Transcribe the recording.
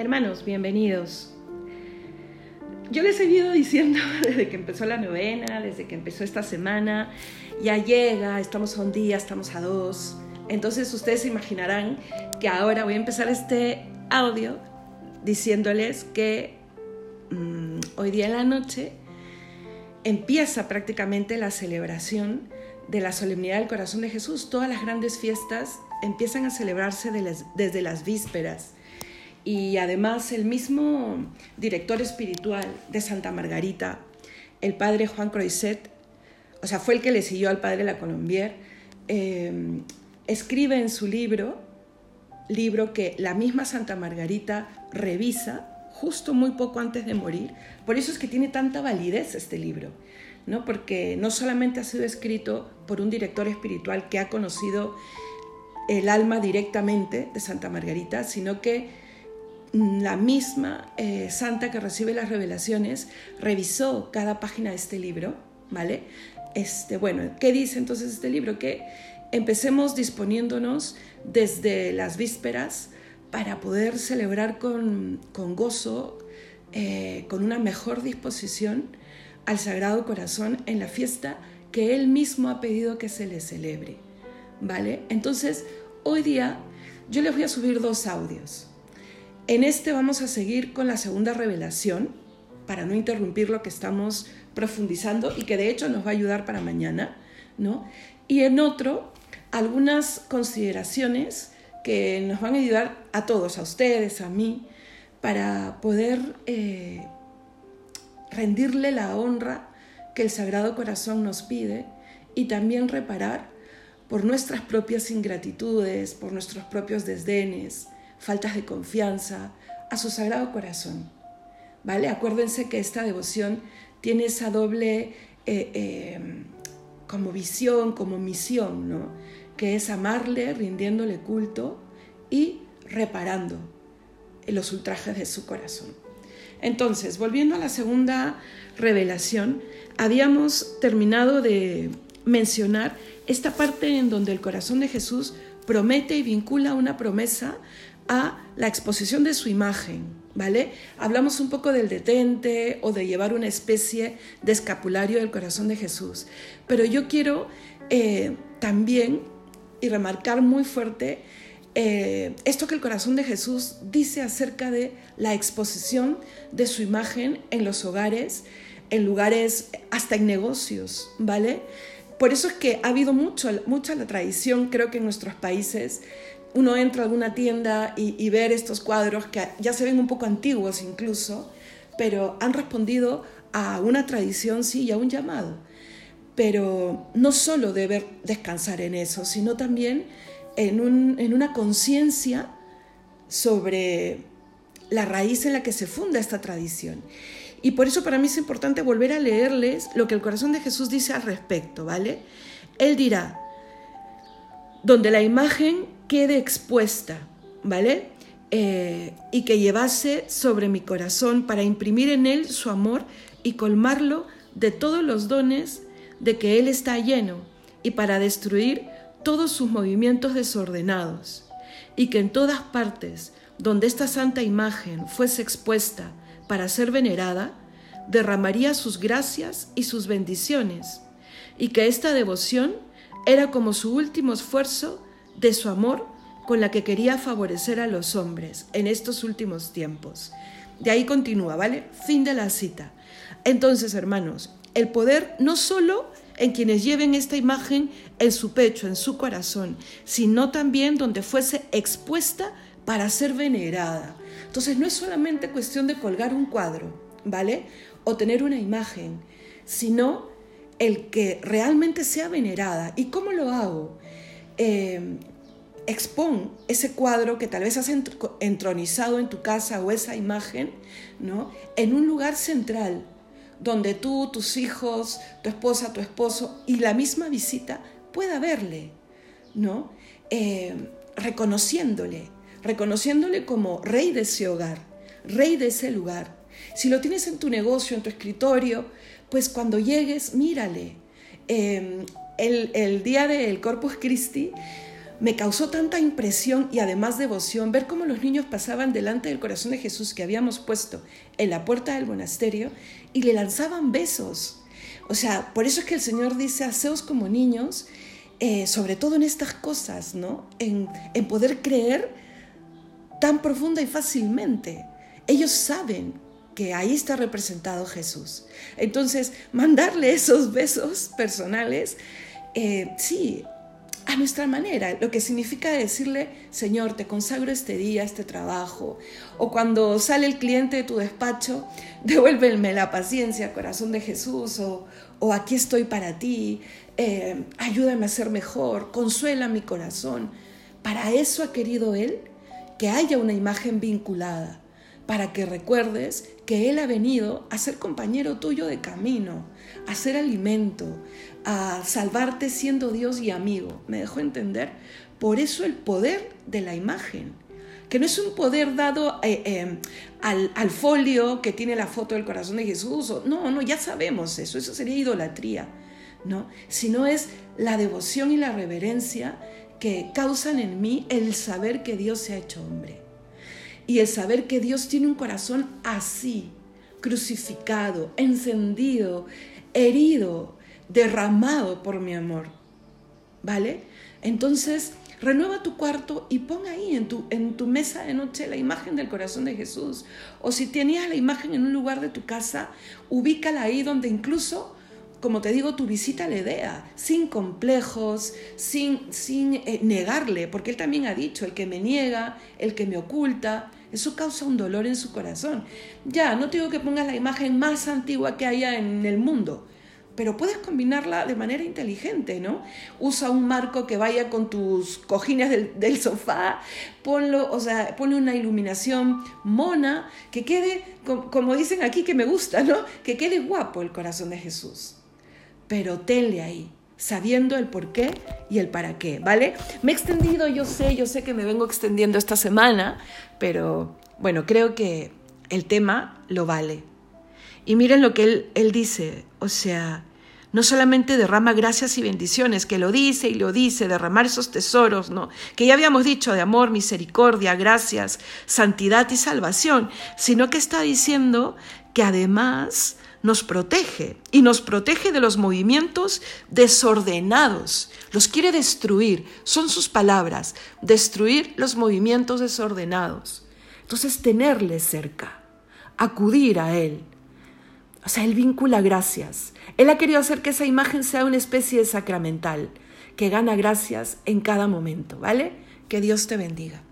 Hermanos, bienvenidos. Yo les he ido diciendo desde que empezó la novena, desde que empezó esta semana, ya llega, estamos a un día, estamos a dos. Entonces ustedes se imaginarán que ahora voy a empezar este audio diciéndoles que mm, hoy día en la noche empieza prácticamente la celebración de la solemnidad del corazón de Jesús. Todas las grandes fiestas empiezan a celebrarse desde las vísperas y además el mismo director espiritual de Santa Margarita, el padre Juan Croiset, o sea, fue el que le siguió al padre La Colombier, eh, escribe en su libro, libro que la misma Santa Margarita revisa justo muy poco antes de morir. Por eso es que tiene tanta validez este libro, ¿no? porque no solamente ha sido escrito por un director espiritual que ha conocido el alma directamente de Santa Margarita, sino que la misma eh, santa que recibe las revelaciones revisó cada página de este libro, ¿vale? Este, bueno, ¿qué dice entonces este libro? Que empecemos disponiéndonos desde las vísperas para poder celebrar con, gozo, eh, con una mejor disposición al Sagrado Corazón en la fiesta que Él mismo ha pedido que se le celebre, ¿vale? Entonces, hoy día yo les voy a subir dos audios. En este vamos a seguir con la segunda revelación para no interrumpir lo que estamos profundizando y que de hecho nos va a ayudar para mañana, ¿no? Y en otro, algunas consideraciones que nos van a ayudar a todos, a ustedes, a mí, para poder eh, rendirle la honra que el Sagrado Corazón nos pide y también reparar por nuestras propias ingratitudes, por nuestros propios desdenes, faltas de confianza a su sagrado corazón. ¿Vale? Acuérdense que esta devoción tiene esa doble eh, eh, como visión, como misión, ¿no? Que es amarle, rindiéndole culto y reparando los ultrajes de su corazón. Entonces, volviendo a la segunda revelación, habíamos terminado de mencionar esta parte en donde el corazón de Jesús promete y vincula una promesa a la exposición de su imagen, ¿vale? Hablamos un poco del detente o de llevar una especie de escapulario del corazón de Jesús, pero yo quiero eh, también y remarcar muy fuerte eh, esto que el corazón de Jesús dice acerca de la exposición de su imagen en los hogares, en lugares, hasta en negocios, ¿vale? Por eso es que ha habido mucho, mucha la tradición, creo que en nuestros países, uno entra a alguna tienda y, ver estos cuadros que ya se ven un poco antiguos incluso, pero han respondido a una tradición, sí, y a un llamado. Pero no solo debe descansar en eso, sino también en, en una conciencia sobre la raíz en la que se funda esta tradición. Y por eso para mí es importante volver a leerles lo que el corazón de Jesús dice al respecto, ¿vale? Él dirá, donde la imagen quede expuesta, ¿vale? Eh, y que llevase sobre mi corazón para imprimir en él su amor y colmarlo de todos los dones de que él está lleno y para destruir todos sus movimientos desordenados y que en todas partes donde esta santa imagen fuese expuesta para ser venerada, derramaría sus gracias y sus bendiciones, y que esta devoción era como su último esfuerzo de su amor con la que quería favorecer a los hombres en estos últimos tiempos. De ahí continúa, ¿vale? Fin de la cita. Entonces, hermanos, el poder no solo en quienes lleven esta imagen en su pecho, en su corazón, sino también donde fuese expuesta para ser venerada. Entonces, no es solamente cuestión de colgar un cuadro, ¿vale? O tener una imagen, sino el que realmente sea venerada. ¿Y cómo lo hago? Eh, expón ese cuadro que tal vez has entronizado en tu casa o esa imagen, ¿no? En un lugar central, donde tú, tus hijos, tu esposa, tu esposo y la misma visita pueda verle, ¿no? Eh, reconociéndole, reconociéndole como rey de ese hogar, rey de ese lugar. Si lo tienes en tu negocio, en tu escritorio, pues cuando llegues, mírale. Eh, el, el día del Corpus Christi, me causó tanta impresión y además devoción ver cómo los niños pasaban delante del corazón de Jesús que habíamos puesto en la puerta del monasterio y le lanzaban besos. O sea, por eso es que el Señor dice, haceos como niños, eh, sobre todo en estas cosas, ¿no? En, en poder creer tan profunda y fácilmente. Ellos saben que ahí está representado Jesús. Entonces, mandarle esos besos personales, eh, sí, a nuestra manera, lo que significa decirle, Señor, te consagro este día, este trabajo, o cuando sale el cliente de tu despacho, devuélveme la paciencia, corazón de Jesús, o, o aquí estoy para ti, eh, ayúdame a ser mejor, consuela mi corazón. Para eso ha querido Él que haya una imagen vinculada, para que recuerdes que Él ha venido a ser compañero tuyo de camino, a ser alimento, a salvarte siendo Dios y amigo. ¿Me dejó entender? Por eso el poder de la imagen, que no es un poder dado eh, eh, al, folio que tiene la foto del corazón de Jesús. no, no, ya sabemos eso, eso sería idolatría, ¿no? Sino es la devoción y la reverencia que causan en mí el saber que Dios se ha hecho hombre y el saber que Dios tiene un corazón así, crucificado, encendido, herido, derramado por mi amor. ¿Vale? Entonces, renueva tu cuarto y pon ahí en tu, en tu mesa de noche la imagen del corazón de Jesús. O si tenías la imagen en un lugar de tu casa, ubícala ahí donde incluso como te digo, tu visita le dea, sin complejos, sin, sin eh, negarle, porque él también ha dicho, el que me niega, el que me oculta, eso causa un dolor en su corazón. Ya, no te digo que pongas la imagen más antigua que haya en el mundo, pero puedes combinarla de manera inteligente, ¿no? Usa un marco que vaya con tus cojines del, sofá, ponlo, o sea, pone una iluminación mona, que quede, como dicen aquí que me gusta, ¿no? Que quede guapo el corazón de Jesús. Pero tenle ahí, sabiendo el por qué y el para qué, ¿vale? Me he extendido, yo sé, yo sé que me vengo extendiendo esta semana, pero bueno, creo que el tema lo vale. Y miren lo que él, él dice, o sea, no solamente derrama gracias y bendiciones, que lo dice y lo dice, derramar esos tesoros, ¿no? Que ya habíamos dicho de amor, misericordia, gracias, santidad y salvación, sino que está diciendo que además nos protege y nos protege de los movimientos desordenados. Los quiere destruir, son sus palabras, destruir los movimientos desordenados. Entonces tenerle cerca, acudir a Él. O sea, Él vincula gracias. Él ha querido hacer que esa imagen sea una especie de sacramental, que gana gracias en cada momento, ¿vale? Que Dios te bendiga.